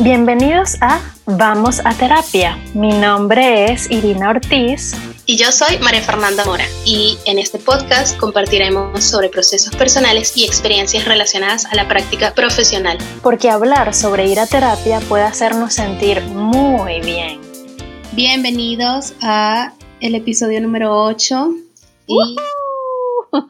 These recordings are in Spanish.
Bienvenidos a Vamos a Terapia. Mi nombre es Irina Ortiz. Y yo soy María Fernanda Mora. Y en este podcast compartiremos sobre procesos personales y experiencias relacionadas a la práctica profesional. Porque hablar sobre ir a terapia puede hacernos sentir muy bien. Bienvenidos a el episodio número 8. Y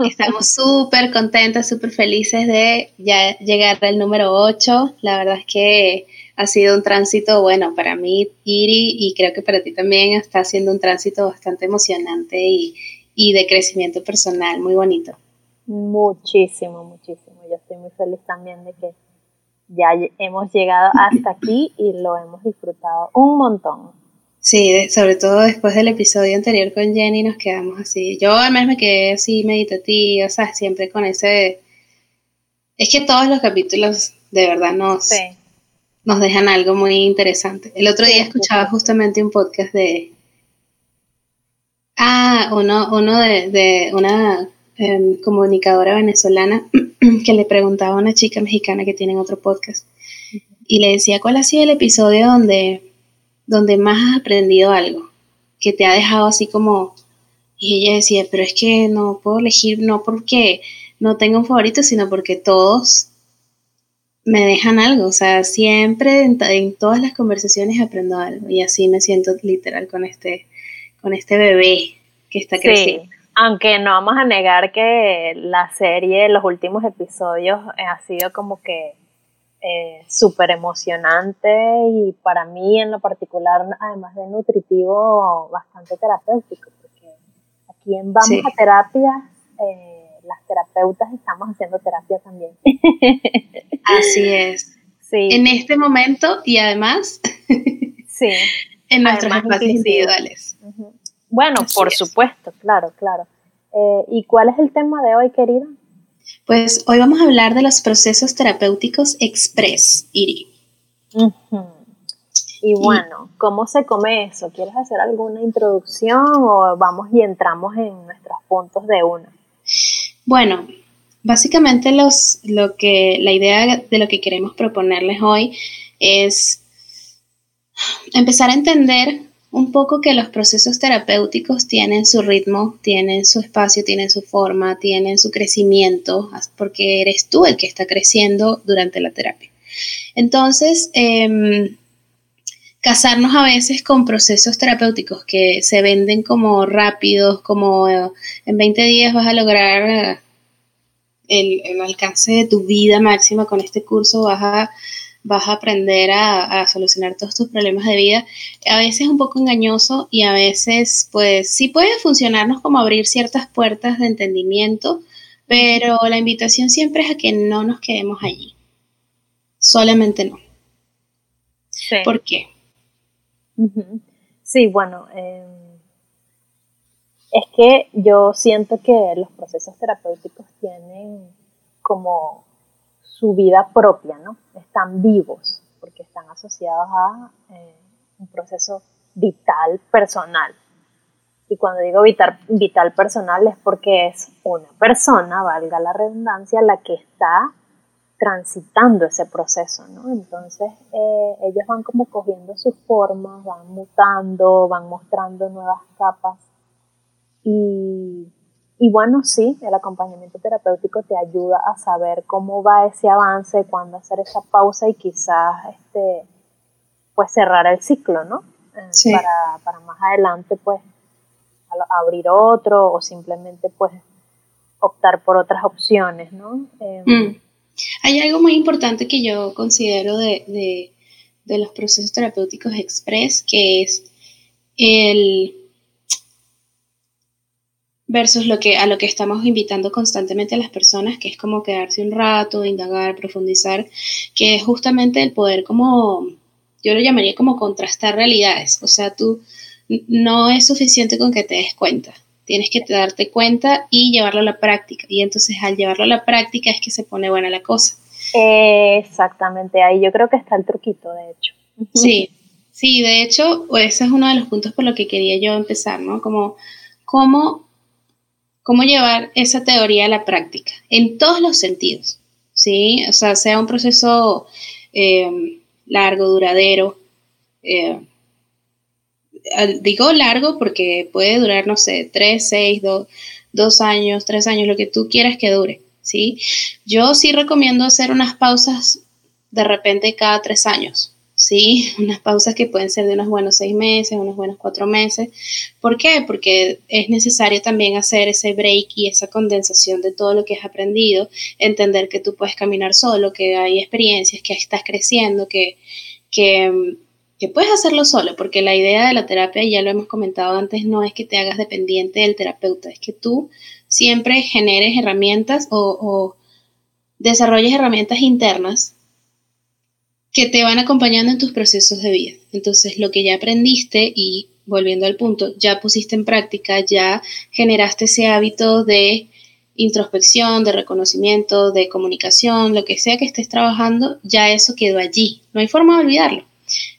estamos súper contentas, súper felices de ya llegar al número 8. La verdad es que ha sido un tránsito, bueno, para mí, Iri, y creo que para ti también está siendo un tránsito bastante emocionante y, de crecimiento personal, muy bonito. Muchísimo, muchísimo. Yo estoy muy feliz también de que ya hemos llegado hasta aquí y lo hemos disfrutado un montón. Sí, sobre todo después del episodio anterior con Jenny nos quedamos así. Yo al menos me quedé así meditativa, o sea, siempre con ese... Es que todos los capítulos de verdad nos, nos dejan algo muy interesante. El otro día escuchaba justamente un podcast de... Ah, uno, uno de, una em, comunicadora venezolana que le preguntaba a una chica mexicana que tiene otro podcast y le decía, ¿cuál ha sido el episodio donde, donde más has aprendido algo? Que te ha dejado así como... Y ella decía, pero es que no puedo elegir, no porque no tengo un favorito, sino porque todos me dejan algo, o sea, siempre en, todas las conversaciones aprendo algo y así me siento literal con este, con este bebé que está creciendo. Sí, aunque no vamos a negar que la serie, los últimos episodios eh, ha sido como que eh, súper emocionante y para mí en lo particular, además de nutritivo, bastante terapéutico, porque aquí en Vamos a Terapia... Eh, las terapeutas estamos haciendo terapia también. Así es. Sí. En este momento y además sí. en nuestros espacios individuales. Bueno, por supuesto, claro, claro. Eh, ¿Y cuál es el tema de hoy, querida? Pues hoy vamos a hablar de los procesos terapéuticos express, Iri. Y bueno, ¿cómo se come eso? ¿Quieres hacer alguna introducción o vamos y entramos en nuestros puntos de uno? Bueno, básicamente los, lo que, la idea de lo que queremos proponerles hoy es empezar a entender un poco que los procesos terapéuticos tienen su ritmo, tienen su espacio, tienen su forma, tienen su crecimiento, porque eres tú el que está creciendo durante la terapia. Entonces, em, casarnos a veces con procesos terapéuticos que se venden como rápidos, como eh, en 20 días vas a lograr eh, el, alcance de tu vida máxima con este curso, vas a, vas a aprender a, solucionar todos tus problemas de vida. A veces es un poco engañoso y a veces pues sí puede funcionarnos como abrir ciertas puertas de entendimiento, pero la invitación siempre es a que no nos quedemos allí. Solamente no. ¿Por qué? Sí, bueno, em, es que yo siento que los procesos terapéuticos tienen como su vida propia, ¿no? Están vivos porque están asociados a eh, un proceso vital personal. Y cuando digo vital, vital personal es porque es una persona, valga la redundancia, la que está transitando ese proceso, ¿no? Entonces eh, ellos van como cogiendo sus formas, van mutando, van mostrando nuevas capas y, y, bueno, sí, el acompañamiento terapéutico te ayuda a saber cómo va ese avance, cuándo hacer esa pausa y quizás este, pues cerrar el ciclo, ¿no? Eh, para, para, más adelante pues abrir otro o simplemente pues optar por otras opciones, ¿no? Mm. Hay algo muy importante que yo considero de, los procesos terapéuticos express, que es el versus lo que a lo que estamos invitando constantemente a las personas, que es como quedarse un rato, indagar, profundizar, que es justamente el poder como yo lo llamaría como contrastar realidades, o sea, tú no es suficiente con que te des cuenta, tienes que darte cuenta y llevarlo a la práctica. Y entonces al llevarlo a la práctica es que se pone buena la cosa. Exactamente, ahí yo creo que está el truquito, de hecho. Sí, sí, de hecho, ese es uno de los puntos por lo que quería yo empezar, ¿no? Como cómo, cómo llevar esa teoría a la práctica, en todos los sentidos, ¿sí? O sea, sea un proceso... Eh, largo, duradero. Eh, digo largo porque puede durar, no sé, tres, seis, dos años, tres años, lo que tú quieras que dure, ¿sí? Yo sí recomiendo hacer unas pausas de repente cada tres años, ¿sí? Unas pausas que pueden ser de unos buenos seis meses, unos buenos cuatro meses. ¿Por qué? Porque es necesario también hacer ese break y esa condensación de todo lo que has aprendido, entender que tú puedes caminar solo, que hay experiencias, que estás creciendo, que, que, que puedes hacerlo solo, porque la idea de la terapia, ya lo hemos comentado antes, no es que te hagas dependiente del terapeuta, es que tú siempre generes herramientas o, o desarrolles herramientas internas que te van acompañando en tus procesos de vida. Entonces, lo que ya aprendiste y volviendo al punto, ya pusiste en práctica, ya generaste ese hábito de introspección, de reconocimiento, de comunicación, lo que sea que estés trabajando, ya eso quedó allí. No hay forma de olvidarlo.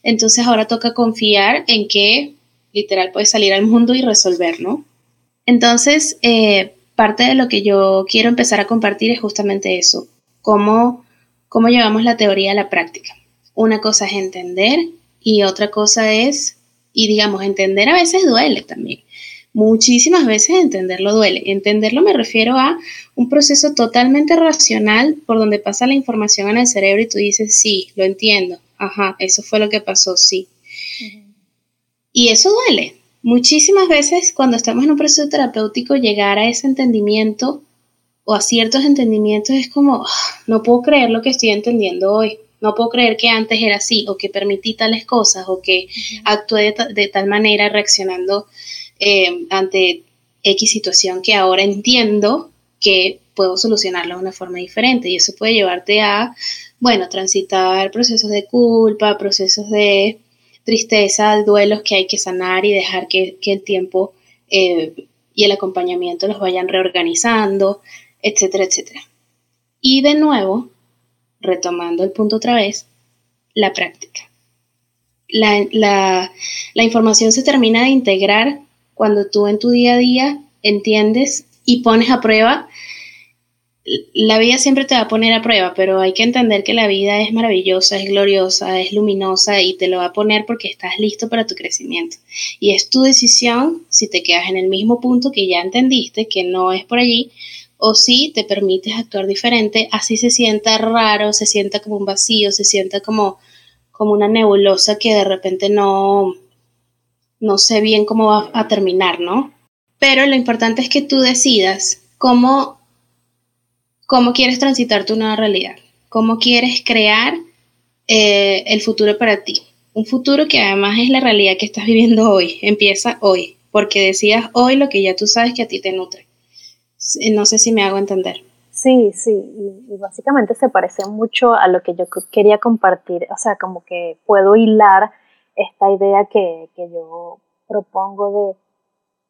Entonces ahora toca confiar en que literal puedes salir al mundo y resolver, ¿no? Entonces, eh, parte de lo que yo quiero empezar a compartir es justamente eso, cómo, cómo llevamos la teoría a la práctica. Una cosa es entender y otra cosa es, y digamos, entender a veces duele también. Muchísimas veces entenderlo duele. Entenderlo me refiero a un proceso totalmente racional por donde pasa la información en el cerebro y tú dices, sí, lo entiendo. Ajá, eso fue lo que pasó, sí. Y eso duele. Muchísimas veces cuando estamos en un proceso terapéutico, llegar a ese entendimiento o a ciertos entendimientos es como, ah, no puedo creer lo que estoy entendiendo hoy no puedo creer que antes era así o que permití tales cosas o que actué de, tal manera reaccionando eh, ante X situación que ahora entiendo que puedo solucionarlo de una forma diferente y eso puede llevarte a, bueno, transitar procesos de culpa, procesos de tristeza, duelos que hay que sanar y dejar que, el tiempo eh, y el acompañamiento los vayan reorganizando, etcétera, etcétera. Y de nuevo, retomando el punto otra vez, la práctica. La, información se termina de integrar cuando tú en tu día a día entiendes y pones a prueba. La vida siempre te va a poner a prueba, pero hay que entender que la vida es maravillosa, es gloriosa, es luminosa y te lo va a poner porque estás listo para tu crecimiento. Y es tu decisión si te quedas en el mismo punto que ya entendiste, que no es por allí, o si te permites actuar diferente, así se sienta raro, se sienta como un vacío, se sienta como, como una nebulosa que de repente no, no sé bien cómo va a terminar, ¿no? Pero lo importante es que tú decidas cómo, cómo quieres transitar tu nueva realidad, cómo quieres crear eh, el futuro para ti. Un futuro que además es la realidad que estás viviendo hoy, empieza hoy, porque decías hoy lo que ya tú sabes que a ti te nutre. No sé si me hago entender. Sí, sí, y, básicamente se parece mucho a lo que yo quería compartir, o sea, como que puedo hilar esta idea que, que yo propongo de,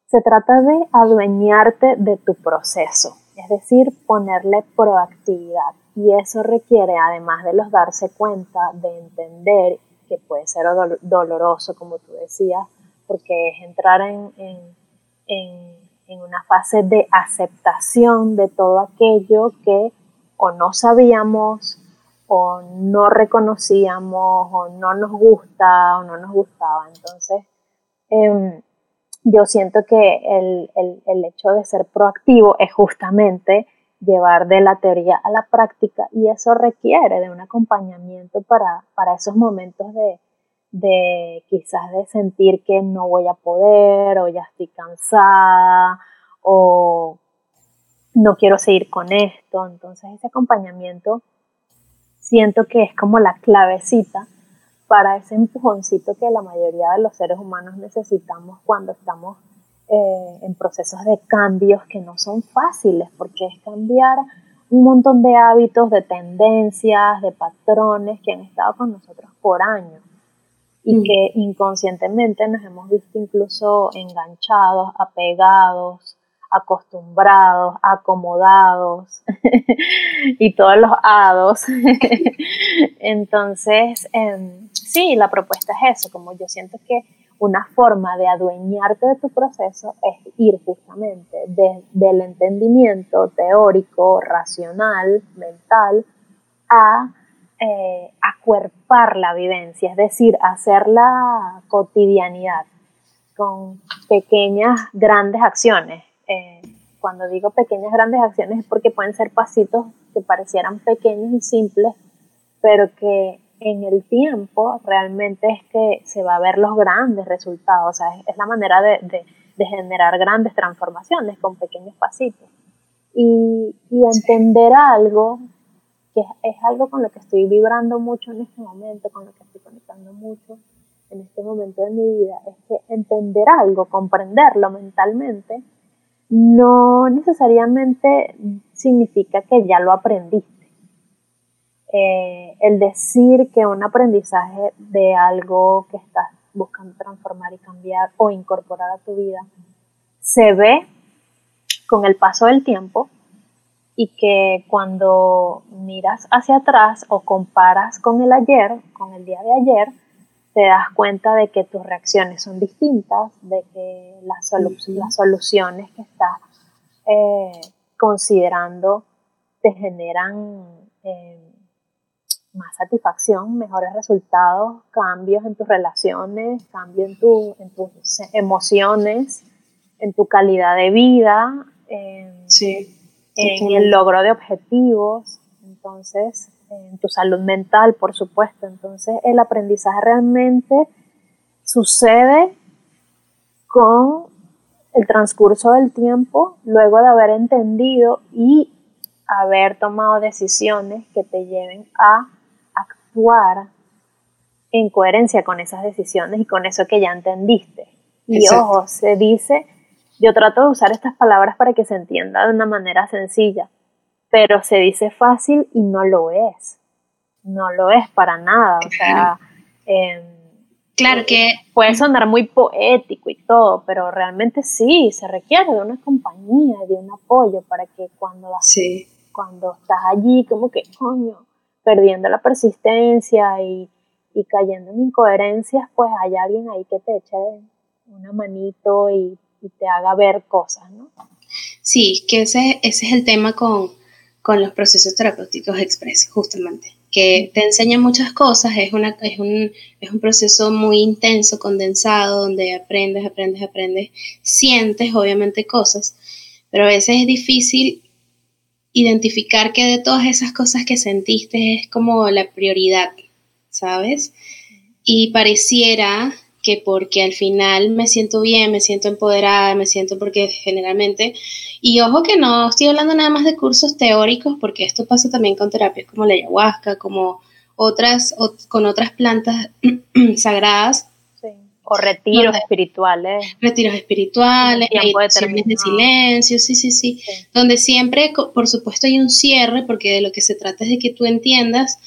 se trata de adueñarte de tu proceso, es decir, ponerle proactividad. Y eso requiere, además de los darse cuenta, de entender que puede ser doloroso, como tú decías, porque es entrar en, en en una fase de aceptación de todo aquello que o no sabíamos o no reconocíamos o no nos gusta o no nos gustaba. Entonces, em, yo siento que el, el, hecho de ser proactivo es justamente llevar de la teoría a la práctica y eso requiere de un acompañamiento para, para esos momentos de, de quizás de sentir que no voy a poder o ya estoy cansada o no quiero seguir con esto. Entonces ese acompañamiento siento que es como la clavecita para ese empujoncito que la mayoría de los seres humanos necesitamos cuando estamos eh, en procesos de cambios que no son fáciles, porque es cambiar un montón de hábitos, de tendencias, de patrones que han estado con nosotros por años y mm. que inconscientemente nos hemos visto incluso enganchados, apegados, acostumbrados, acomodados y todos los hados. Entonces, em, sí, la propuesta es eso, como yo siento que una forma de adueñarte de tu proceso es ir justamente del entendimiento teórico, racional, mental, a eh, acuerpar la vivencia, es decir, hacer la cotidianidad con pequeñas, grandes acciones. Eh, cuando digo pequeñas, grandes acciones es porque pueden ser pasitos que parecieran pequeños y simples, pero que en el tiempo realmente es que se va a ver los grandes resultados, o sea, es, la manera de, de, generar grandes transformaciones con pequeños pasitos. Y, y entender algo que es, algo con lo que estoy vibrando mucho en este momento, con lo que estoy conectando mucho en este momento de mi vida, es que entender algo, comprenderlo mentalmente, no necesariamente significa que ya lo aprendiste. Eh, el decir que un aprendizaje de algo que estás buscando transformar y cambiar o incorporar a tu vida se ve con el paso del tiempo y que cuando miras hacia atrás o comparas con el ayer, con el día de ayer, te das cuenta de que tus reacciones son distintas, de que las, las soluciones que estás eh, considerando te generan eh, más satisfacción, mejores resultados, cambios en tus relaciones, cambios en, tu, en tus emociones, en tu calidad de vida. sí en el logro de objetivos, entonces en tu salud mental, por supuesto. Entonces el aprendizaje realmente sucede con el transcurso del tiempo, luego de haber entendido y haber tomado decisiones que te lleven a actuar en coherencia con esas decisiones y con eso que ya entendiste. Y ojo, se dice yo trato de usar estas palabras para que se entienda de una manera sencilla, pero se dice fácil y no lo es. No lo es para nada. O sea, em, claro que puede sonar muy poético y todo, pero realmente sí, se requiere de una compañía, de un apoyo para que cuando, cuando estás allí, como que, coño, perdiendo la persistencia y, y cayendo en incoherencias, pues hay alguien ahí que te eche una manito y y te haga ver cosas, ¿no? Sí, que ese, ese es el tema con, con los procesos terapéuticos expresos, justamente, que te enseña muchas cosas, es, una, es, un, es un proceso muy intenso, condensado, donde aprendes, aprendes, aprendes, sientes obviamente cosas, pero a veces es difícil identificar que de todas esas cosas que sentiste es como la prioridad, ¿sabes? Y pareciera que porque al final me siento bien, me siento empoderada, me siento porque generalmente, y ojo que no estoy hablando nada más de cursos teóricos, porque esto pasa también con terapias como la ayahuasca, como otras, con otras plantas sagradas. O retiros espirituales. Retiros espirituales, meditaciones de silencio, sí, sí, sí, Donde siempre, por supuesto, hay un cierre, porque de lo que se trata es de que tú entiendas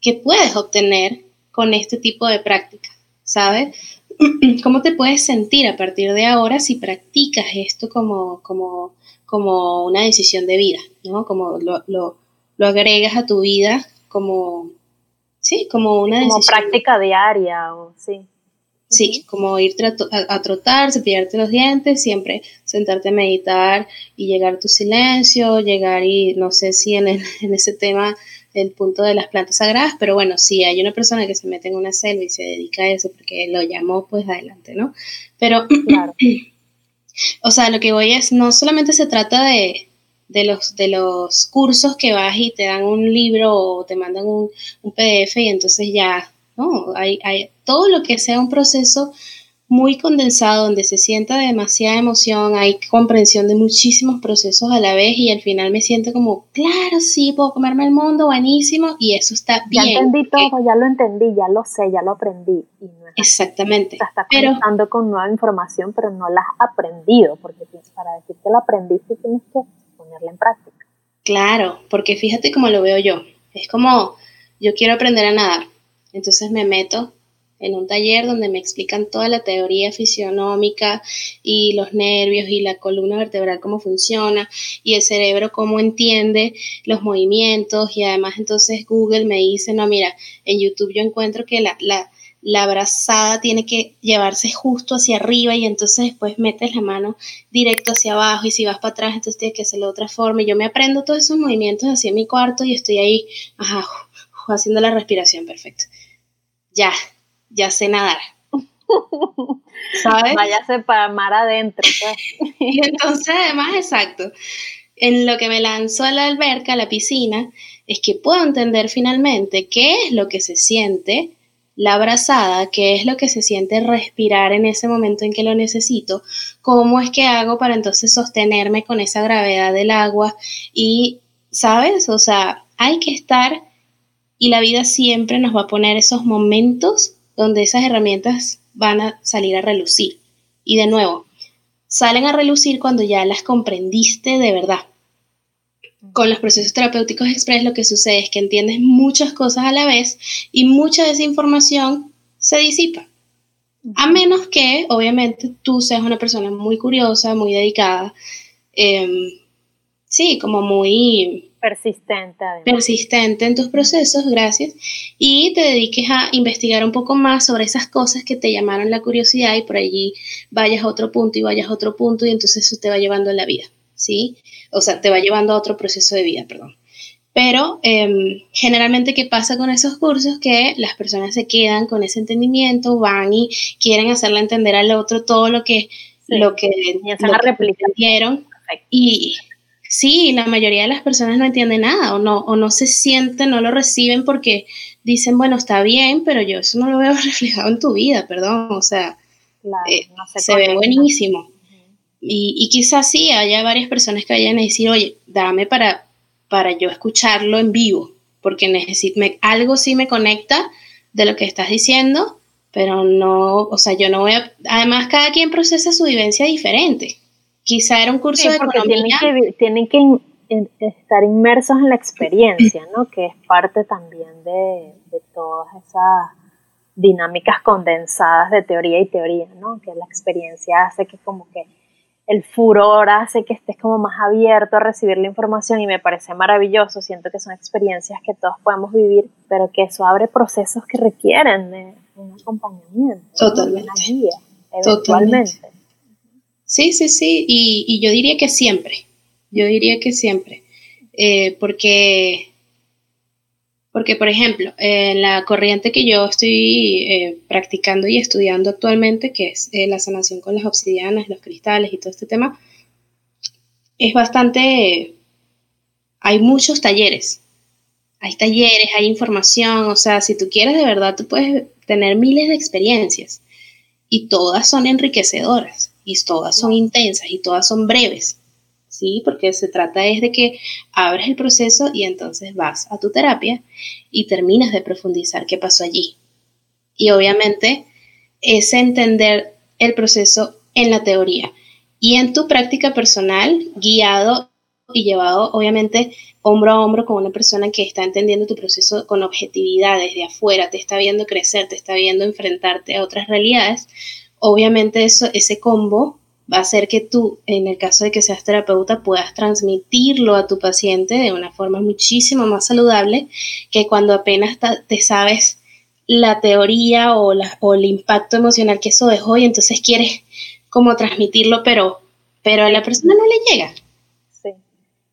que puedes obtener con este tipo de prácticas, ¿sabes? ¿Cómo te puedes sentir a partir de ahora si practicas esto como, como, como una decisión de vida, ¿no? Como lo, lo, lo agregas a tu vida como, sí, como una como práctica diaria, o, sí. Sí, como irte a, a, trotar, cepillarte los dientes, siempre sentarte a meditar y llegar a tu silencio, llegar y no sé si en, en ese tema el punto de las plantas sagradas, pero bueno, si hay una persona que se mete en una selva y se dedica a eso porque lo llamó, pues adelante, ¿no? Pero, claro. o sea, lo que voy es, no solamente se trata de, de, los, de los cursos que vas y te dan un libro o te mandan un, un PDF y entonces ya, ¿no? Hay, hay todo lo que sea un proceso muy condensado, donde se sienta demasiada emoción, hay comprensión de muchísimos procesos a la vez y al final me siento como, claro, sí, puedo comerme el mundo, buenísimo, y eso está bien. Ya entendí todo, ya lo entendí, ya lo sé, ya lo aprendí. Y no Exactamente. Estás conectando con nueva información, pero no la has aprendido, porque para decir que la aprendiste tienes que ponerla en práctica. Claro, porque fíjate cómo lo veo yo. Es como, yo quiero aprender a nadar, entonces me meto en un taller donde me explican toda la teoría fisionómica y los nervios y la columna vertebral cómo funciona y el cerebro cómo entiende los movimientos y además entonces Google me dice, no, mira, en YouTube yo encuentro que la, la, la abrazada tiene que llevarse justo hacia arriba y entonces después metes la mano directo hacia abajo y si vas para atrás entonces tienes que hacerlo de otra forma y yo me aprendo todos esos movimientos así en mi cuarto y estoy ahí, ajá, haciendo la respiración, perfecto. Ya, ya sé nadar. ¿Sabes? Váyase para mar adentro. Pues. y entonces, además, exacto, en lo que me lanzó a la alberca, a la piscina, es que puedo entender finalmente qué es lo que se siente la abrazada, qué es lo que se siente respirar en ese momento en que lo necesito, cómo es que hago para entonces sostenerme con esa gravedad del agua y, ¿sabes? O sea, hay que estar y la vida siempre nos va a poner esos momentos donde esas herramientas van a salir a relucir. Y de nuevo, salen a relucir cuando ya las comprendiste de verdad. Con los procesos terapéuticos express lo que sucede es que entiendes muchas cosas a la vez y mucha de esa información se disipa. A menos que, obviamente, tú seas una persona muy curiosa, muy dedicada, em, sí, como muy persistente. Persistente en tus procesos, gracias. Y te dediques a investigar un poco más sobre esas cosas que te llamaron la curiosidad y por allí vayas a otro punto y vayas a otro punto y entonces eso te va llevando a la vida, ¿sí? O sea, te va llevando a otro proceso de vida, perdón. Pero em, generalmente, ¿qué pasa con esos cursos? Que las personas se quedan con ese entendimiento, van y quieren hacerle entender al otro todo lo que, lo que, lo y Sí, la mayoría de las personas no entienden nada o no, o no se sienten, no lo reciben porque dicen, bueno, está bien, pero yo eso no lo veo reflejado en tu vida, perdón, o sea, eh, se ve buenísimo. Y, y, quizás sí haya varias personas que vayan a decir, oye, dame para, para yo escucharlo en vivo, porque necesito, algo sí me conecta de lo que estás diciendo, pero no, o sea, yo no voy a, además cada quien procesa su vivencia diferente. Quizá era un curso de economía. Tienen que, estar inmersos en la experiencia, ¿no? Que es parte también de, todas esas dinámicas condensadas de teoría y teoría, ¿no? Que la experiencia hace que como que el furor hace que estés como más abierto a recibir la información y me parece maravilloso. Siento que son experiencias que todos podemos vivir, pero que eso abre procesos que requieren de un acompañamiento, Totalmente. una guía, eventualmente. Sí, sí, sí, y, yo diría que siempre, yo diría que siempre, eh, porque, porque, por ejemplo, en la corriente que yo estoy eh, practicando y estudiando actualmente, que es eh, la sanación con las obsidianas, los cristales y todo este tema, es bastante, hay muchos talleres, hay talleres, hay información, o sea, si tú quieres de verdad, tú puedes tener miles de experiencias y todas son enriquecedoras y todas son intensas y todas son breves, ¿sí? Porque se trata es de que abres el proceso y entonces vas a tu terapia y terminas de profundizar qué pasó allí. Y obviamente es entender el proceso en la teoría y en tu práctica personal, guiado y llevado obviamente hombro a hombro con una persona que está entendiendo tu proceso con objetividad desde afuera, te está viendo crecer, te está viendo enfrentarte a otras realidades, obviamente eso, ese combo va a hacer que tú, en el caso de que seas terapeuta, puedas transmitirlo a tu paciente de una forma muchísimo más saludable que cuando apenas te sabes la teoría o, el impacto emocional que eso dejó y entonces quieres como transmitirlo, pero, pero a la persona no le llega. Sí.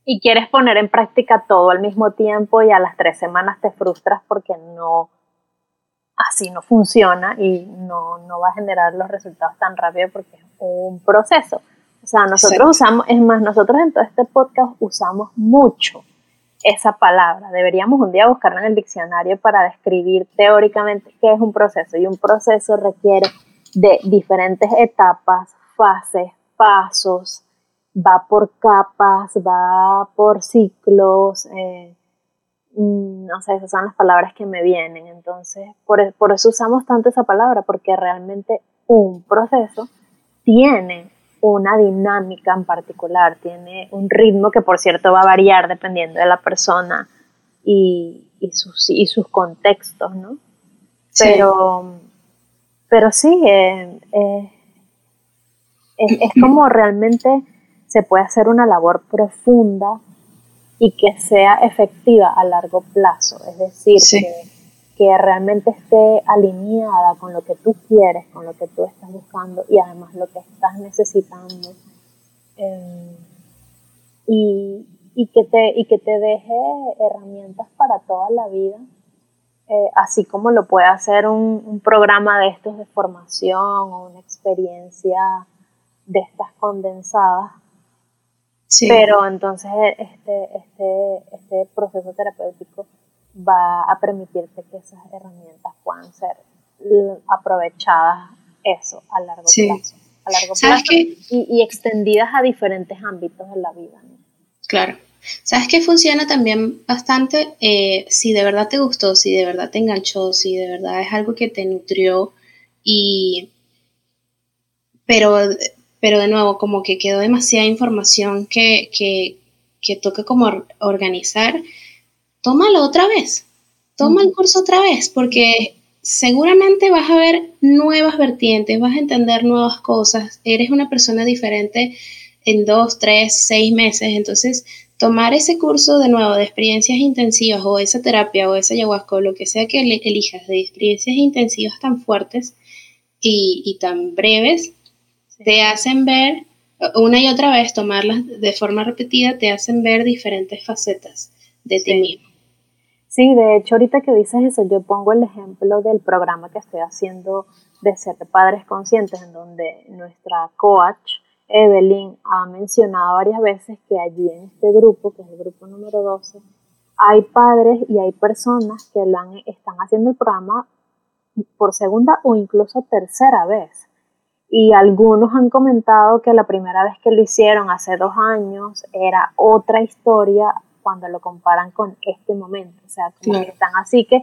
Y quieres poner en práctica todo al mismo tiempo y a las tres semanas te frustras porque no así no funciona y no, va a generar los resultados tan rápido porque es un proceso. O sea, nosotros usamos, es más, nosotros en todo este podcast usamos mucho esa palabra. Deberíamos un día buscarla en el diccionario para describir teóricamente qué es un proceso. Y un proceso requiere de diferentes etapas, fases, pasos, va por capas, va por ciclos. Eh, Mm, no sé, esas son las palabras que me vienen. Entonces, por, e, por eso usamos tanto esa palabra, porque realmente un proceso tiene una dinámica en particular, tiene un ritmo que por cierto va a variar dependiendo de la persona y, y, sus, y sus contextos, ¿no? Pero, pero sí, eh, eh, es, es como realmente se puede hacer una labor profunda y que sea efectiva a largo plazo, es decir, que, realmente esté alineada con lo que tú quieres, con lo que tú estás buscando y además lo que estás necesitando. Eh, y, que te, y que te deje herramientas para toda la vida eh, así como lo puede hacer un, programa de estos de formación o una experiencia de estas condensadas. Pero entonces este, este, este proceso terapéutico va a permitirte que esas herramientas puedan ser aprovechadas eso a largo plazo. A largo plazo y, extendidas a diferentes ámbitos de la vida. Claro. ¿Sabes qué funciona también bastante? Eh, si de verdad te gustó, si de verdad te enganchó, si de verdad es algo que te nutrió y... Pero, pero de nuevo, como que quedó demasiada información que, que, que toca como organizar, tómalo otra vez, toma el curso otra vez, porque seguramente vas a ver nuevas vertientes, vas a entender nuevas cosas, eres una persona diferente en dos, tres, seis meses, entonces tomar ese curso de nuevo de experiencias intensivas o esa terapia o esa ayahuasca o lo que sea que elijas de experiencias intensivas tan fuertes y, tan breves, te hacen ver, una y otra vez, tomarlas de forma repetida, te hacen ver diferentes facetas de ti mismo. Sí, de hecho, ahorita que dices eso, yo pongo el ejemplo del programa que estoy haciendo de ser padres conscientes, en donde nuestra coach Evelyn ha mencionado varias veces que allí en este grupo, que es el grupo número 12, hay padres y hay personas que lo están haciendo el programa por segunda o incluso tercera vez. Y algunos han comentado que la primera vez que lo hicieron hace dos años era otra historia cuando lo comparan con este momento. O sea, como que están así que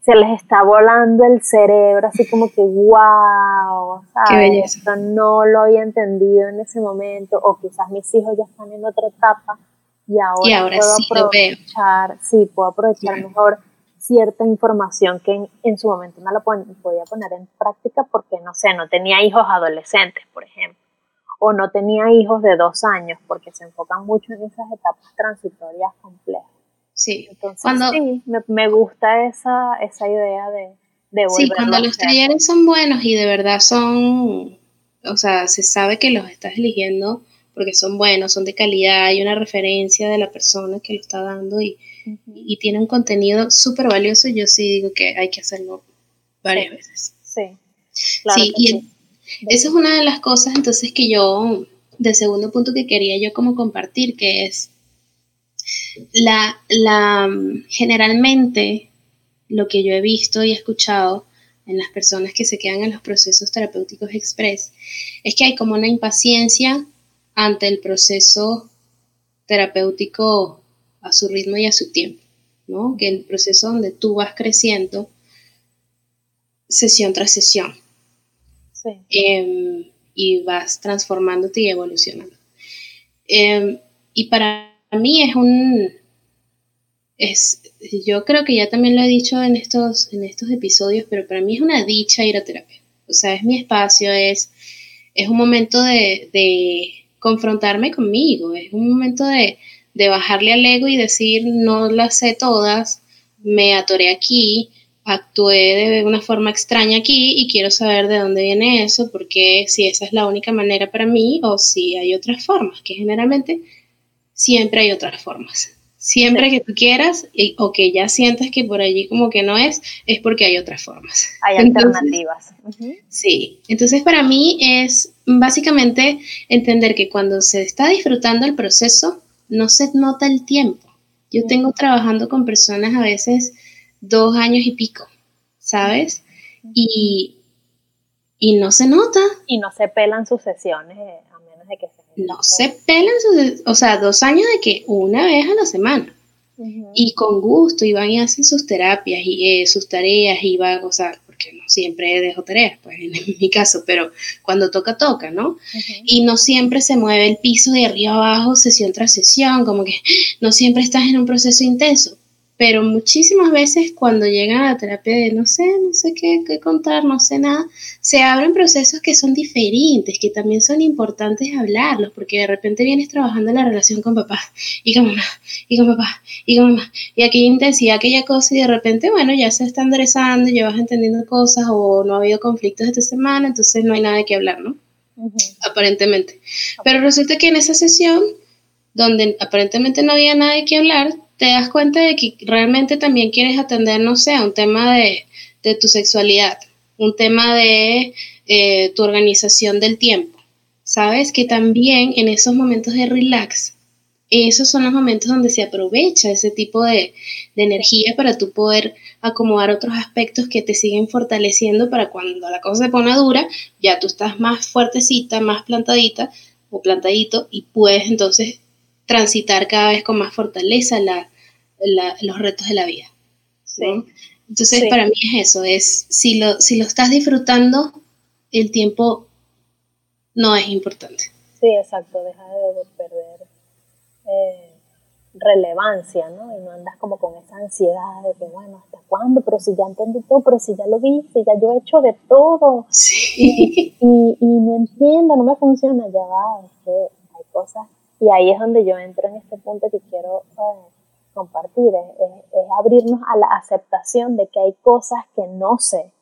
se les está volando el cerebro, así como que, wow, ¿sabes? Esto no lo había entendido en ese momento, o quizás mis hijos ya están en otra etapa y ahora, puedo aprovechar, sí, puedo aprovechar mejor cierta información que en, su momento no la podía poner en práctica porque, no sé, no tenía hijos adolescentes, por ejemplo, o no tenía hijos de dos años, porque se enfocan mucho en esas etapas transitorias complejas. Sí, Entonces, cuando, sí, me, gusta esa, esa idea de, de Sí, cuando los talleres son buenos y de verdad son, o sea, se sabe que los estás eligiendo porque son buenos, son de calidad, hay una referencia de la persona que lo está dando y, y tiene un contenido súper valioso, yo sí digo que hay que hacerlo varias veces. Sí, claro sí, y esa es una de las cosas entonces que yo, de segundo punto que quería yo como compartir, que es la, la, generalmente lo que yo he visto y escuchado en las personas que se quedan en los procesos terapéuticos express es que hay como una impaciencia ante el proceso terapéutico a su ritmo y a su tiempo, ¿no? Que el proceso donde tú vas creciendo sesión tras sesión em, y vas transformándote y evolucionando. Em, y para mí es un, es, yo creo que ya también lo he dicho en estos, en estos episodios, pero para mí es una dicha ir a terapia. O sea, es mi espacio, es, es un momento de, de confrontarme conmigo, es un momento de, de bajarle al ego y decir, no las sé todas, me atoré aquí, actué de una forma extraña aquí y quiero saber de dónde viene eso, porque si esa es la única manera para mí o si hay otras formas, que generalmente siempre hay otras formas. Siempre que tú quieras o que ya sientas que por allí como que no es, es porque hay otras formas. Hay alternativas. Sí, entonces para mí es básicamente entender que cuando se está disfrutando el proceso, no se nota el tiempo. Yo tengo trabajando con personas a veces dos años y pico, ¿sabes? Y, y no se nota. Y no se pelan sus sesiones, eh, a menos de que no se pelan sus, o sea, dos años de que una vez a la semana. Y con gusto, y van y hacen sus terapias y eh, sus tareas y van, o sea, siempre dejo tareas, pues en, mi caso, pero cuando toca, toca, ¿no? Y no siempre se mueve el piso de arriba abajo, sesión tras sesión, como que no siempre estás en un proceso intenso pero muchísimas veces cuando llegan a la terapia de no sé, no sé qué, contar, no sé nada, se abren procesos que son diferentes, que también son importantes hablarlos, porque de repente vienes trabajando la relación con papá y con mamá, y con papá, y con mamá, y aquella intensidad, aquella cosa, y de repente, bueno, ya se está enderezando, ya vas entendiendo cosas, o no ha habido conflictos esta semana, entonces no hay nada que hablar, ¿no? Aparentemente. Pero resulta que en esa sesión, donde aparentemente no había nada de qué hablar, te das cuenta de que realmente también quieres atender, no sé, un tema de, tu sexualidad, un tema de eh, tu organización del tiempo. Sabes que también en esos momentos de relax, esos son los momentos donde se aprovecha ese tipo de, de energía para tú poder acomodar otros aspectos que te siguen fortaleciendo para cuando la cosa se pone dura, ya tú estás más fuertecita, más plantadita o plantadito y puedes entonces transitar cada vez con más fortaleza los retos de la vida. Entonces, para mí es eso, es si lo, si lo estás disfrutando, el tiempo no es importante. Sí, exacto, deja de, perder eh, relevancia, ¿no? Y no andas como con esa ansiedad de que, bueno, ¿hasta cuándo? Pero si ya entendí todo, pero si ya lo vi, si ya yo he hecho de todo y, y, no entiendo, no me funciona, ya va, es que hay cosas y ahí es donde yo entro en este punto que quiero eh, compartir, es, abrirnos a la aceptación de que hay cosas que no sé,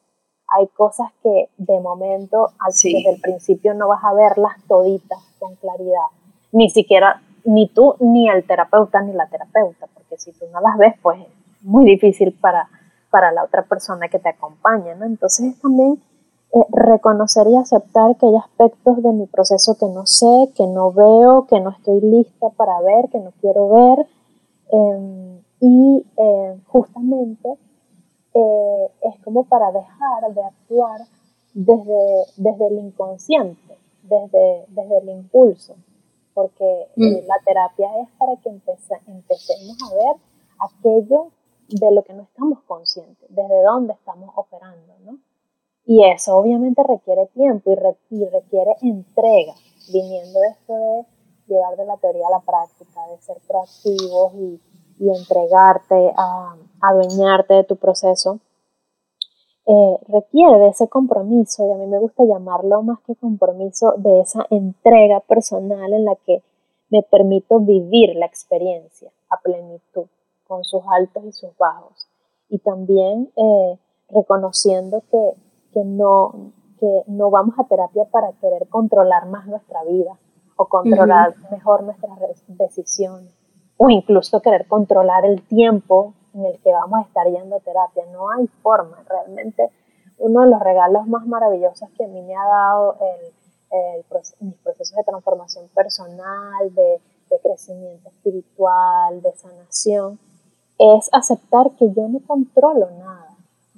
hay cosas que de momento, al, desde el principio no vas a verlas toditas con claridad, ni siquiera, ni tú, ni el terapeuta, ni la terapeuta, porque si tú no las ves, pues es muy difícil para, para la otra persona que te acompaña, ¿no? Entonces también eh, reconocer y aceptar que hay aspectos de mi proceso que no sé, que no veo, que no estoy lista para ver, que no quiero ver. Em, y eh, justamente eh, es como para dejar de actuar desde, desde el inconsciente, desde, desde el impulso, porque mm. la terapia es para que empecemos a ver aquello de lo que no estamos conscientes, desde dónde estamos operando, ¿no? Y eso obviamente requiere tiempo y, requiere entrega, viniendo de esto de llevar de la teoría a la práctica, de ser proactivos y, entregarte, a, adueñarte de tu proceso. Eh, requiere de ese compromiso, y a mí me gusta llamarlo más que compromiso, de esa entrega personal en la que me permito vivir la experiencia a plenitud, con sus altos y sus bajos. Y también eh, reconociendo que que no, que no vamos a terapia para querer controlar más nuestra vida o controlar mejor nuestras decisiones o incluso querer controlar el tiempo en el que vamos a estar yendo a terapia. No hay forma. Realmente uno de los regalos más maravillosos que a mí me ha dado el, mis procesos de transformación personal, de, de crecimiento espiritual, de sanación, es aceptar que yo no controlo nada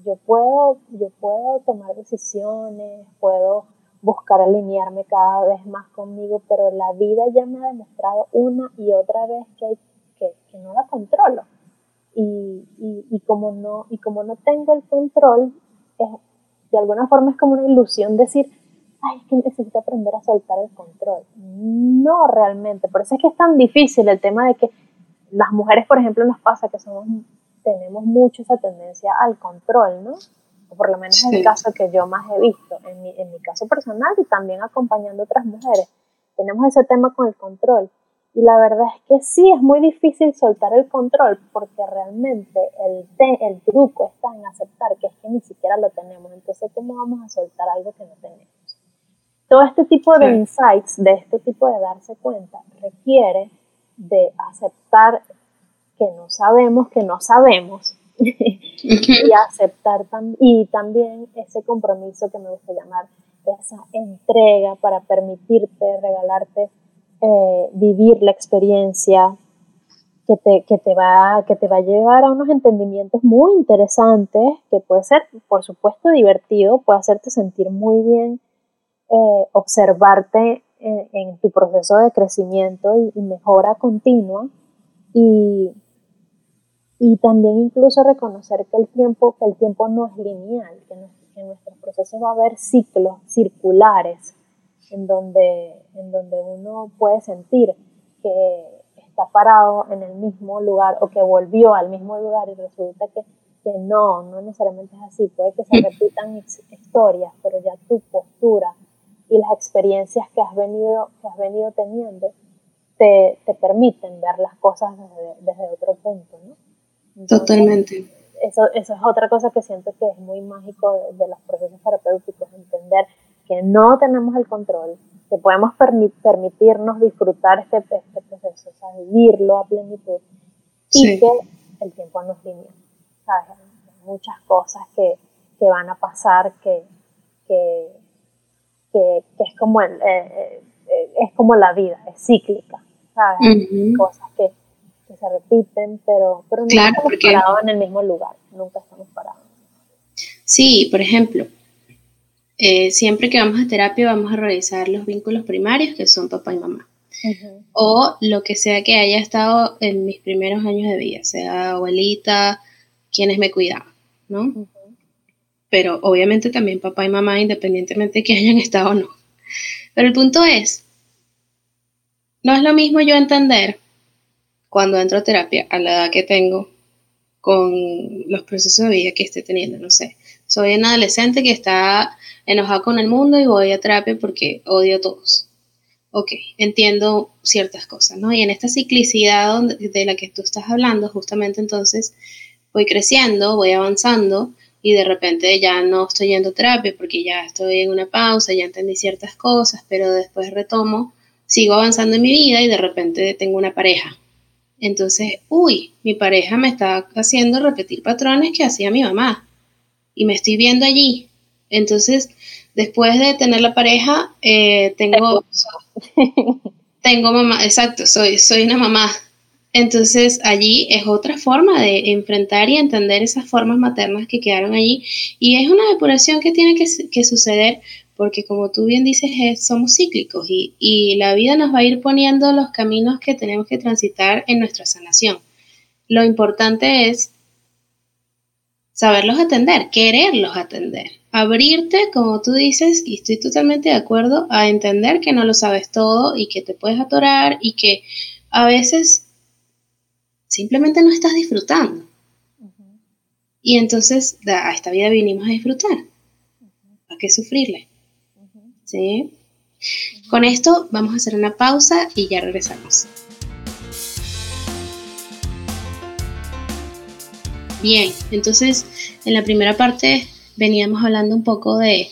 yo puedo, yo puedo tomar decisiones, puedo buscar alinearme cada vez más conmigo, pero la vida ya me ha demostrado una y otra vez que, que, no la controlo. Y, y, como no, y como no tengo el control, es, de alguna forma es como una ilusión decir, ay, es que necesito aprender a soltar el control. No realmente, por eso es que es tan difícil el tema de que las mujeres, por ejemplo, nos pasa que somos tenemos mucho esa tendencia al control, ¿no? O por lo menos en el caso que yo más he visto, en mi, en mi caso personal y también acompañando a otras mujeres, tenemos ese tema con el control. Y la verdad es que sí, es muy difícil soltar el control porque realmente el, el truco está en aceptar que es que ni siquiera lo tenemos. Entonces, ¿cómo vamos a soltar algo que no tenemos? Todo este tipo de insights, de este tipo de darse cuenta, requiere de aceptar que no sabemos que no sabemos y aceptar y también ese compromiso que me gusta llamar esa entrega para permitirte, regalarte eh, vivir la experiencia que te, que, te va, que te va a llevar a unos entendimientos muy interesantes, que puede ser, por supuesto, divertido, puede hacerte sentir muy bien, eh, observarte en, en, tu proceso de crecimiento y, y mejora continua. Y, y también incluso reconocer que el tiempo, que el tiempo no es lineal, que, en nuestros procesos va a haber ciclos circulares en donde, en donde uno puede sentir que está parado en el mismo lugar o que volvió al mismo lugar y resulta que, que no, no necesariamente es así, puede que se repitan historias, pero ya tu postura y las experiencias que has venido, que has venido teniendo te, te permiten ver las cosas desde, desde otro punto, ¿no? Totalmente. Eso, eso es otra cosa que siento que es muy mágico de, los procesos terapéuticos, entender que no tenemos el control, que podemos permitirnos disfrutar este, este proceso, o sea, vivirlo a plenitud, y que el tiempo nos es ¿sabes? Hay muchas cosas que, van a pasar que, que, es, como el, eh, eh, es como la vida, es cíclica, ¿sabes? Cosas que, se repiten, pero, pero nunca estamos parados en el mismo lugar, nunca estamos parados. Sí, por ejemplo, eh, siempre que vamos a terapia vamos a revisar los vínculos primarios que son papá y mamá o lo que sea que haya estado en mis primeros años de vida, sea abuelita, quienes me cuidaban, ¿no? Pero obviamente también papá y mamá, independientemente de que hayan estado o no. Pero el punto es, no es lo mismo yo entender cuando entro a terapia a la edad que tengo con los procesos de vida que esté teniendo, no sé. Soy un adolescente que está enojado con el mundo y voy a terapia porque odio a todos ok, entiendo ciertas cosas, ¿no? Y en esta ciclicidad de la que tú estás hablando, justamente entonces voy creciendo, voy avanzando y de repente ya no estoy yendo a terapia porque ya estoy en una pausa, ya entendí ciertas cosas, pero después retomo, sigo avanzando en mi vida y de repente tengo una pareja. Entonces, uy, mi pareja me está haciendo repetir patrones que hacía mi mamá y me estoy viendo allí. Entonces, Después de tener la pareja, eh, tengo, tengo mamá, exacto, soy, soy una mamá. Entonces allí es otra forma de enfrentar y entender esas formas maternas que quedaron allí. Y es una depuración que tiene que, suceder porque como tú bien dices, somos cíclicos y, y la vida nos va a ir poniendo los caminos que tenemos que transitar en nuestra sanación. Lo importante es saberlos atender, quererlos atender abrirte, como tú dices, y estoy totalmente de acuerdo, a entender que no lo sabes todo y que te puedes atorar y que a veces simplemente no estás disfrutando. Y entonces a esta vida vinimos a disfrutar. ¿A qué sufrirle? Con esto vamos a hacer una pausa y ya regresamos. Bien, entonces en la primera parte veníamos hablando un poco de,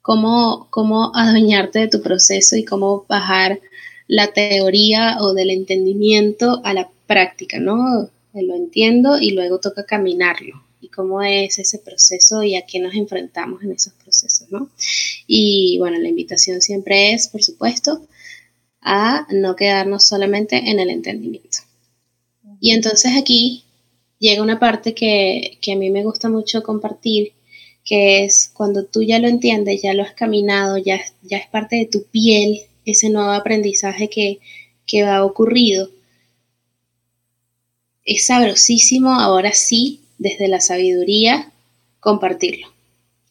cómo, cómo adueñarte de tu proceso y cómo bajar la teoría o del entendimiento a la práctica, ¿no? Lo entiendo y luego toca caminarlo cómo es ese proceso y a qué nos enfrentamos en esos procesos, ¿no? Y bueno, la invitación siempre es, por supuesto, a no quedarnos solamente en el entendimiento. Y entonces aquí llega una parte que, a mí me gusta mucho compartir, que es cuando tú ya lo entiendes, ya lo has caminado, ya, ya es parte de tu piel, ese nuevo aprendizaje que, que ha ocurrido. Es sabrosísimo ahora sí, desde la sabiduría, compartirlo.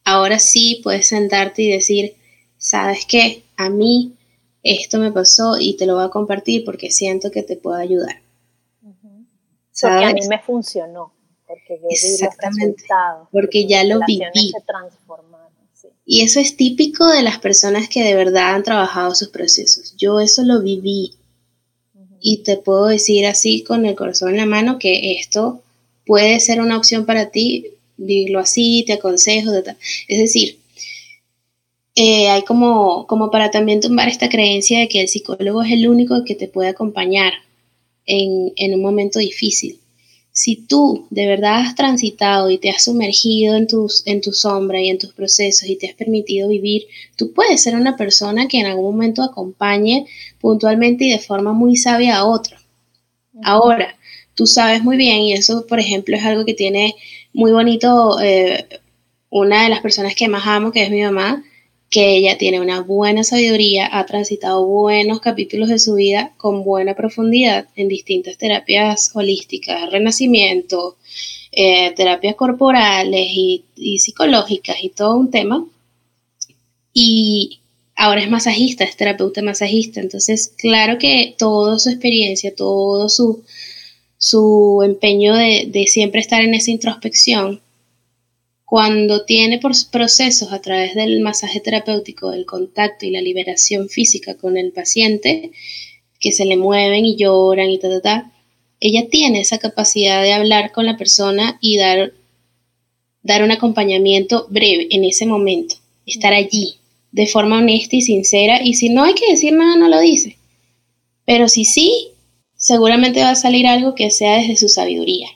Ahora sí puedes sentarte y decir, ¿sabes qué? A mí esto me pasó y te lo voy a compartir porque siento que te puedo ayudar. Porque a mí me funcionó, porque yo Exactamente, porque, ya lo viví. Y eso es típico de las personas que de verdad han trabajado sus procesos. Yo eso lo viví. Y te puedo decir así con el corazón en la mano que esto puede ser una opción para ti, vivirlo así, te aconsejo. Es decir, eh, hay como, como para también tumbar esta creencia de que el psicólogo es el único que te puede acompañar en, un momento difícil. Si tú de verdad has transitado y te has sumergido en, tus, en tu sombra y en tus procesos y te has permitido vivir, tú puedes ser una persona que en algún momento acompañe puntualmente y de forma muy sabia a otro. Ahora, tú sabes muy bien, y eso, por ejemplo, es algo que tiene muy bonito eh, una de las personas que más amo, que es mi mamá, que ella tiene una buena sabiduría, ha transitado buenos capítulos de su vida con buena profundidad en distintas terapias holísticas, renacimiento, eh, terapias corporales y, psicológicas y todo un tema. Y ahora es masajista, es terapeuta masajista. Entonces, claro que toda su experiencia, todo su, su empeño de, de siempre estar en esa introspección cuando tiene procesos a través del masaje terapéutico, del contacto y la liberación física con el paciente, que se le mueven y lloran y ta, ta, ella tiene esa capacidad de hablar con la persona y dar, dar un acompañamiento breve en ese momento, estar allí de forma honesta y sincera, y si no hay que decir nada, no lo dice. Pero si sí, seguramente va a salir algo que sea desde su sabiduría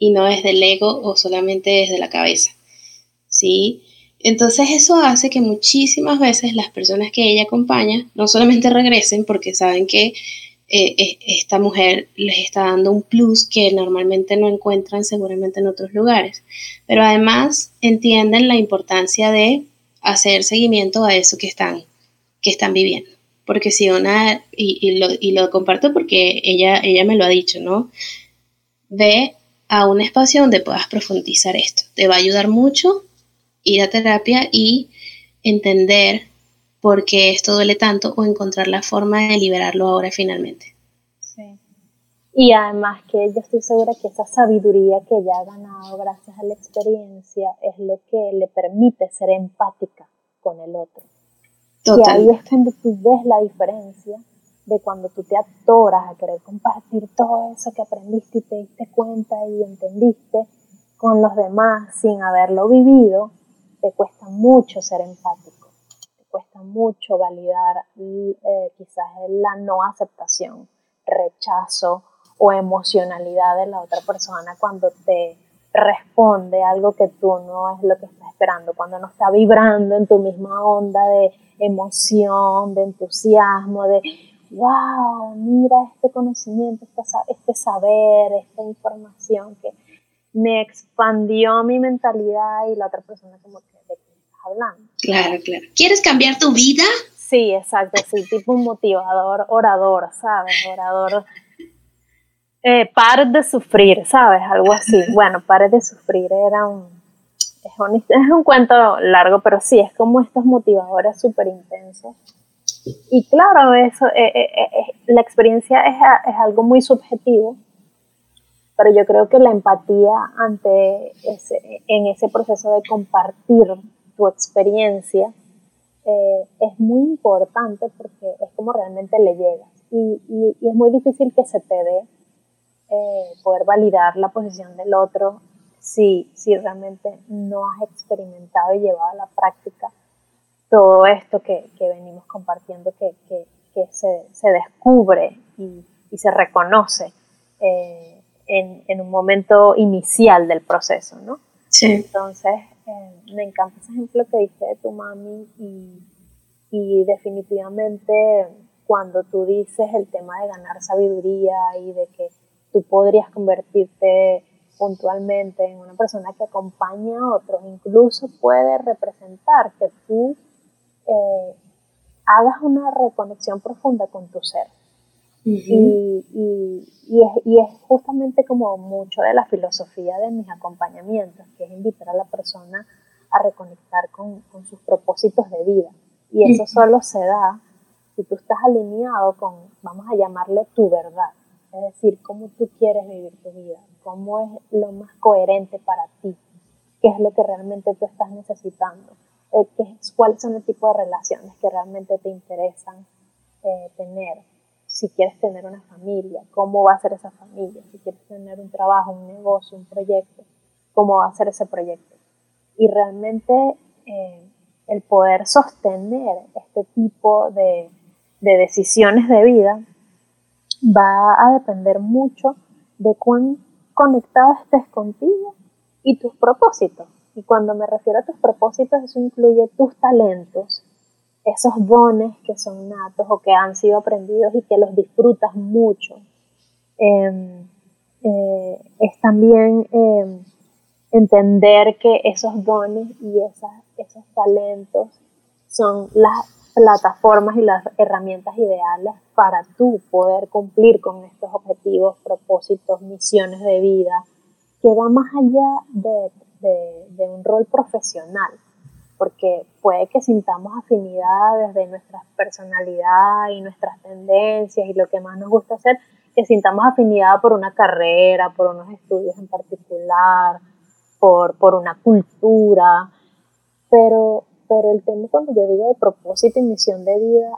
y no desde el ego o solamente desde la cabeza. ¿Sí? Entonces eso hace que muchísimas veces las personas que ella acompaña no solamente regresen porque saben que eh, esta mujer les está dando un plus que normalmente no encuentran seguramente en otros lugares, pero además entienden la importancia de hacer seguimiento a eso que están, que están viviendo. Porque si una, y, lo, y lo comparto porque ella, ella me lo ha dicho, ¿no? Ve a un espacio donde puedas profundizar esto. Te va a ayudar mucho ir a terapia y entender por qué esto duele tanto o encontrar la forma de liberarlo ahora finalmente. Sí. Y además que yo estoy segura que esa sabiduría que ella ha ganado gracias a la experiencia es lo que le permite ser empática con el otro. Y ahí es cuando tú ves la diferencia de cuando tú te atoras a querer compartir todo eso que aprendiste y te diste cuenta y entendiste con los demás sin haberlo vivido te cuesta mucho ser empático, te cuesta mucho validar eh, quizás la no aceptación, rechazo o emocionalidad de la otra persona cuando te responde algo que tú no es lo que estás esperando, cuando no está vibrando en tu misma onda de emoción, de entusiasmo, de wow, mira este conocimiento, este saber, esta información que me expandió mi mentalidad y la otra persona como que de qué estás hablando. Claro, claro. ¿Quieres cambiar tu vida? Sí, exacto, sí, tipo un motivador, orador, ¿sabes? Orador. Eh, de sufrir, ¿sabes? Algo así. Bueno, pare de sufrir era un es, un. es un cuento largo, pero sí, es como estos motivadores súper intensos. Y claro, eso, eh, eh, eh, la experiencia es, es algo muy subjetivo pero yo creo que la empatía ante ese, en ese proceso de compartir tu experiencia eh, es muy importante porque es como realmente le llegas y, y, es muy difícil que se te dé eh, poder validar la posición del otro si, si realmente no has experimentado y llevado a la práctica todo esto que, que venimos compartiendo, que, que, que se, se, descubre y, y se reconoce. Eh, en, un momento inicial del proceso, ¿no? Sí. Entonces, eh, me encanta ese ejemplo que diste de tu mami y, y definitivamente cuando tú dices el tema de ganar sabiduría y de que tú podrías convertirte puntualmente en una persona que acompaña a otros, incluso puede representar que tú eh, hagas una reconexión profunda con tu ser. Y, y, es, y, es, justamente como mucho de la filosofía de mis acompañamientos, que es invitar a la persona a reconectar con, con sus propósitos de vida. Y eso solo se da si tú estás alineado con, vamos a llamarle tu verdad, es decir, cómo tú quieres vivir tu vida, cómo es lo más coherente para ti, qué es lo que realmente tú estás necesitando, eh, cuáles son el tipo de relaciones que realmente te interesan eh, tener si quieres tener una familia, cómo va a ser esa familia, si quieres tener un trabajo, un negocio, un proyecto, cómo va a ser ese proyecto. Y realmente eh, el poder sostener este tipo de decisiones de vida va a depender mucho de cuán conectado estés contigo y tus propósitos. Y cuando me refiero a tus propósitos, eso incluye tus talentos, esos dones que son natos o que han sido aprendidos y que los disfrutas mucho. Em, eh, es también em, entender que esos dones y esos talentos son las plataformas y las herramientas ideales para tú poder cumplir con estos objetivos, propósitos, misiones de vida, que va más allá de un rol profesional. Porque puede que sintamos afinidad desde nuestra personalidad y nuestras tendencias y lo que más nos gusta hacer, que sintamos afinidad por una carrera, por unos estudios en particular, por, por una cultura, pero, pero el tema cuando yo digo de propósito y misión de vida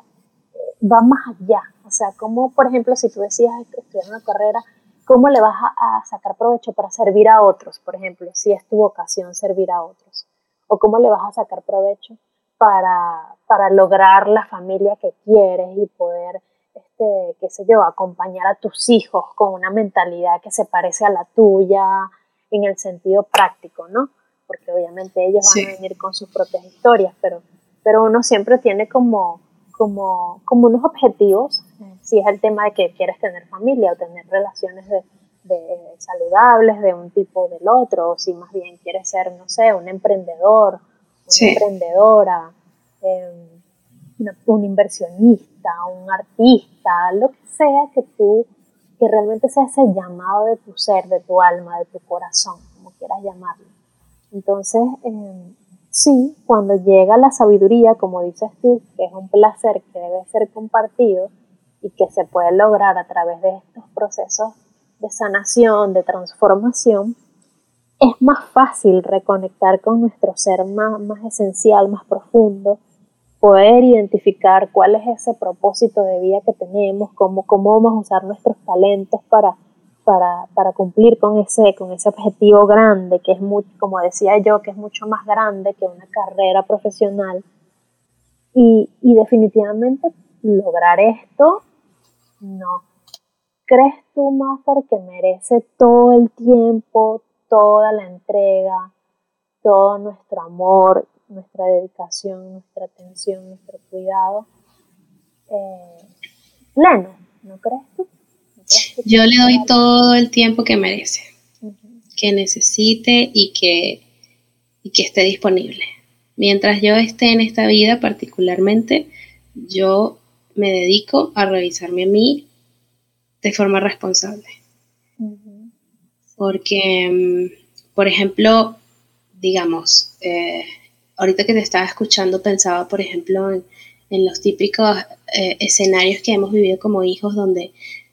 eh, va más allá, o sea, como por ejemplo si tú decías estudiar una carrera, ¿cómo le vas a, a sacar provecho para servir a otros, por ejemplo, si es tu vocación servir a otros? o cómo le vas a sacar provecho para, para lograr la familia que quieres y poder este, qué sé yo, acompañar a tus hijos con una mentalidad que se parece a la tuya en el sentido práctico, ¿no? Porque obviamente ellos van a venir con sus propias historias, pero, pero uno siempre tiene como, como, como unos objetivos, si es el tema de que quieres tener familia o tener relaciones de, saludables de un tipo o del otro, o si más bien quieres ser, no sé, un emprendedor, una emprendedora, em, un inversionista, un artista, lo que sea que tú, que realmente sea ese llamado de tu ser, de tu alma, de tu corazón, como quieras llamarlo. Entonces, em, sí, cuando llega la sabiduría, como dices tú, que es un placer que debe ser compartido y que se puede lograr a través de estos procesos de sanación, de transformación, es más fácil reconectar con nuestro ser más, más esencial, más profundo, poder identificar cuál es ese propósito de vida que tenemos, cómo, cómo vamos a usar nuestros talentos para, para, cumplir con ese, con ese objetivo grande, que es muy, como decía yo, que es mucho más grande que una carrera profesional. Y, y definitivamente lograr esto, ¿no crees tú, Maffer, que merece todo el tiempo, toda la entrega, todo nuestro amor nuestra dedicación, nuestra atención, nuestro cuidado eh, pleno, ¿no crees tú? Yo le doy todo el tiempo que merece, que necesite y que, y que esté disponible. Mientras yo esté en esta vida particularmente, yo me dedico a revisarme a mí de forma responsable. Porque, mm, por ejemplo, digamos, eh, ahorita que te estaba escuchando pensaba, por ejemplo, en, los típicos eh, escenarios que hemos vivido como hijos donde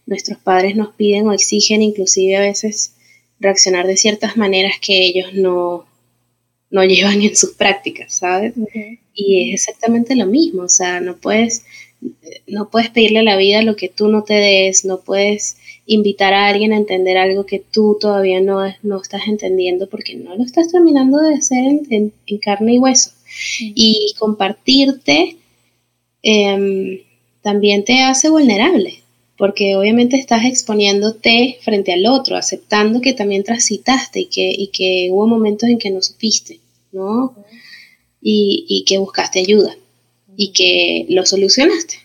nuestros padres nos piden o exigen inclusive a veces reaccionar de ciertas maneras que ellos no, no llevan en sus prácticas, ¿sabes? Y es exactamente lo mismo, o sea, no puedes, no puedes pedirle a la vida lo que tú no te des, no puedes invitar a alguien a entender algo que tú todavía no, no estás entendiendo porque no lo estás terminando de hacer en, carne y hueso. Y compartirte em, también te hace vulnerable, porque obviamente estás exponiéndote frente al otro, aceptando que también transitaste y que, y que hubo momentos en que no supiste, ¿no? Y, y que buscaste ayuda y que lo solucionaste.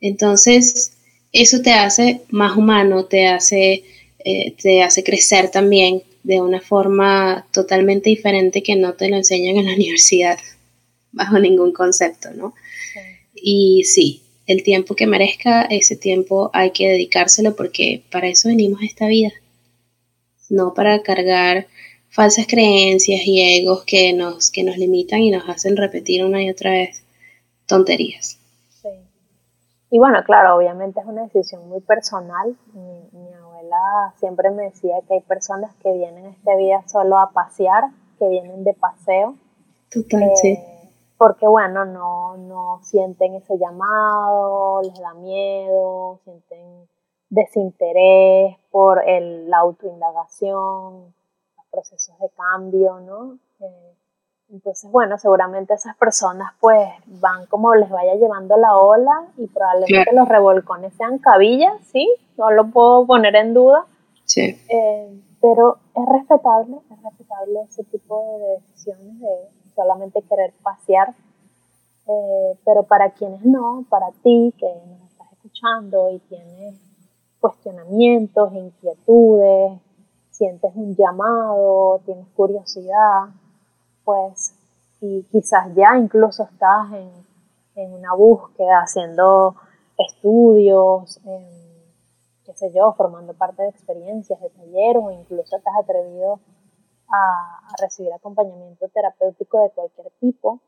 Entonces, eso te hace más humano, te hace, eh, te hace crecer también de una forma totalmente diferente que no te lo enseñan en la universidad, bajo ningún concepto, ¿no? Y sí, el tiempo que merezca, ese tiempo hay que dedicárselo porque para eso venimos a esta vida, no para cargar falsas creencias y egos que nos, que nos limitan y nos hacen repetir una y otra vez tonterías. Y bueno, claro, obviamente es una decisión muy personal. Mi, abuela siempre me decía que hay personas que vienen a esta vida solo a pasear, que vienen de paseo. Total, eh, sí. Porque bueno, no, no sienten ese llamado, les da miedo, sienten desinterés por el, la autoindagación, los procesos de cambio, ¿no? Eh, entonces, bueno, seguramente esas personas pues van como les vaya llevando la ola y probablemente los revolcones sean cabillas, ¿sí? No lo puedo poner en duda. Sí. Eh, pero es respetable, es respetable ese tipo de decisiones de solamente querer pasear. Eh, pero para quienes no, para ti que nos estás escuchando y tienes cuestionamientos, inquietudes, sientes un llamado, tienes curiosidad, pues, y quizás ya incluso estás en, una búsqueda, haciendo estudios, qué sé yo, formando parte de experiencias, de talleres, o incluso te has atrevido a, recibir acompañamiento terapéutico de cualquier tipo,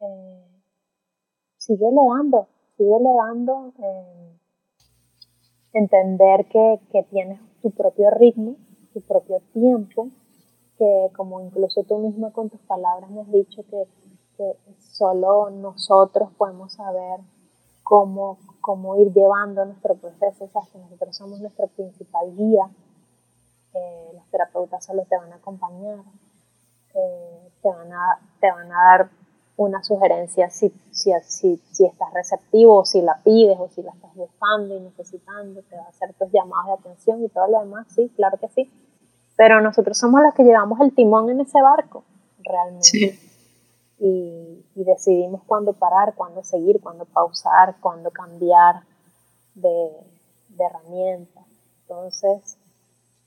eh, sigue dando, sigue dando, eh, entender que, que tienes tu propio ritmo, tu propio tiempo, que como incluso tú misma con tus palabras me has dicho que, solo nosotros podemos saber cómo, cómo ir llevando nuestro proceso, o sea, que nosotros somos nuestro principal guía, eh, los terapeutas solo te van a acompañar, eh, te, van a, te van a dar una sugerencia si, si, si, si, estás receptivo o si la pides o si la estás buscando y necesitando, te va a hacer tus llamados de atención y todo lo demás, sí, claro que sí. Pero nosotros somos los que llevamos el timón en ese barco, realmente. Y, y, decidimos cuándo parar, cuándo seguir, cuándo pausar, cuándo cambiar de, de herramienta. Entonces,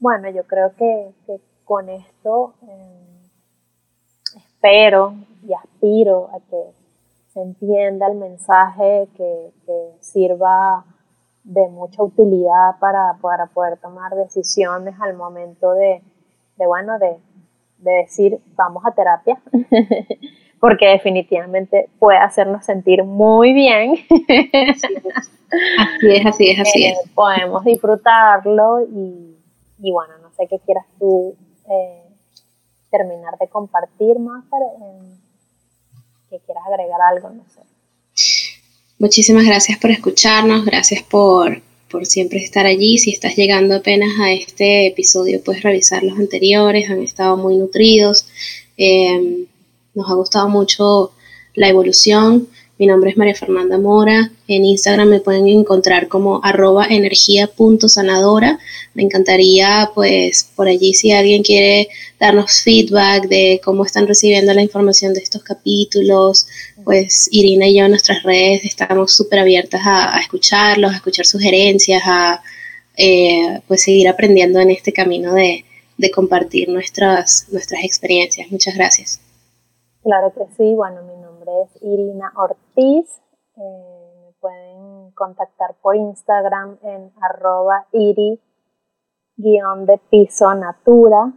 bueno, yo creo que, que con esto eh, espero y aspiro a que se entienda el mensaje, que, que sirva de mucha utilidad para, para, poder tomar decisiones al momento de, de bueno, de, de, decir vamos a terapia, porque definitivamente puede hacernos sentir muy bien. Así es, así es, así es. Eh, podemos disfrutarlo y, y, bueno, no sé qué quieras tú eh, terminar de compartir, más, que quieras agregar algo, no sé. Muchísimas gracias por escucharnos, gracias por, por siempre estar allí. Si estás llegando apenas a este episodio, puedes revisar los anteriores, han estado muy nutridos. Eh, nos ha gustado mucho la evolución. Mi nombre es María Fernanda Mora. En Instagram me pueden encontrar como arroba energía.sanadora. Me encantaría, pues, por allí si alguien quiere darnos feedback de cómo están recibiendo la información de estos capítulos, pues Irina y yo en nuestras redes estamos súper abiertas a, escucharlos, a escuchar sugerencias, a eh, pues seguir aprendiendo en este camino de, de compartir nuestras, nuestras experiencias. Muchas gracias. Claro que sí, bueno, mi nombre es Irina Ortiz. Eh, me pueden contactar por Instagram en arroba iri guion de piso natura.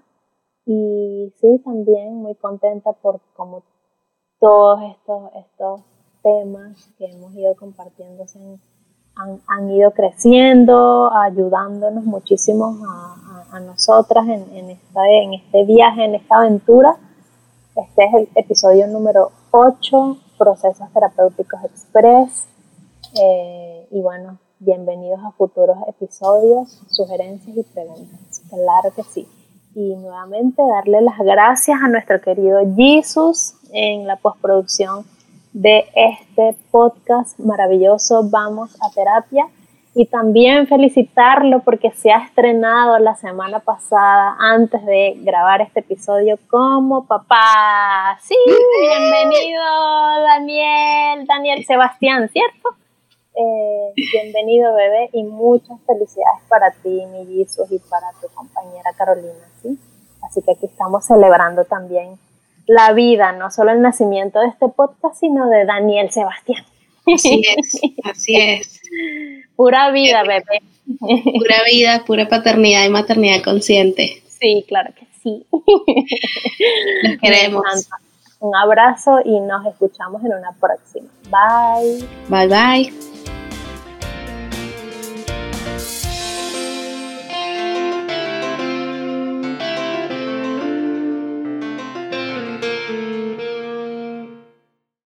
Y sí, también muy contenta por como todos estos, estos temas que hemos ido compartiendo han, han, ido creciendo, ayudándonos muchísimo a, a, nosotras en, en, esta, en este viaje, en esta aventura este es el episodio número 8, Procesos Terapéuticos Express. Eh, y bueno, bienvenidos a futuros episodios, sugerencias y preguntas. Claro que sí. Y nuevamente darle las gracias a nuestro querido Jesus en la postproducción de este podcast maravilloso Vamos a Terapia y también felicitarlo porque se ha estrenado la semana pasada antes de grabar este episodio como papá. Sí, bienvenido Daniel, Daniel Sebastián, ¿cierto? Eh, bienvenido bebé y muchas felicidades para ti, mi Jesus, y para tu compañera Carolina, ¿sí? Así que aquí estamos celebrando también la vida, no solo el nacimiento de este podcast, sino de Daniel Sebastián. Así es, así es. Pura vida, bebé. Pura vida, pura paternidad y maternidad consciente. Sí, claro que sí. Los queremos. Un abrazo y nos escuchamos en una próxima. Bye. Bye, bye.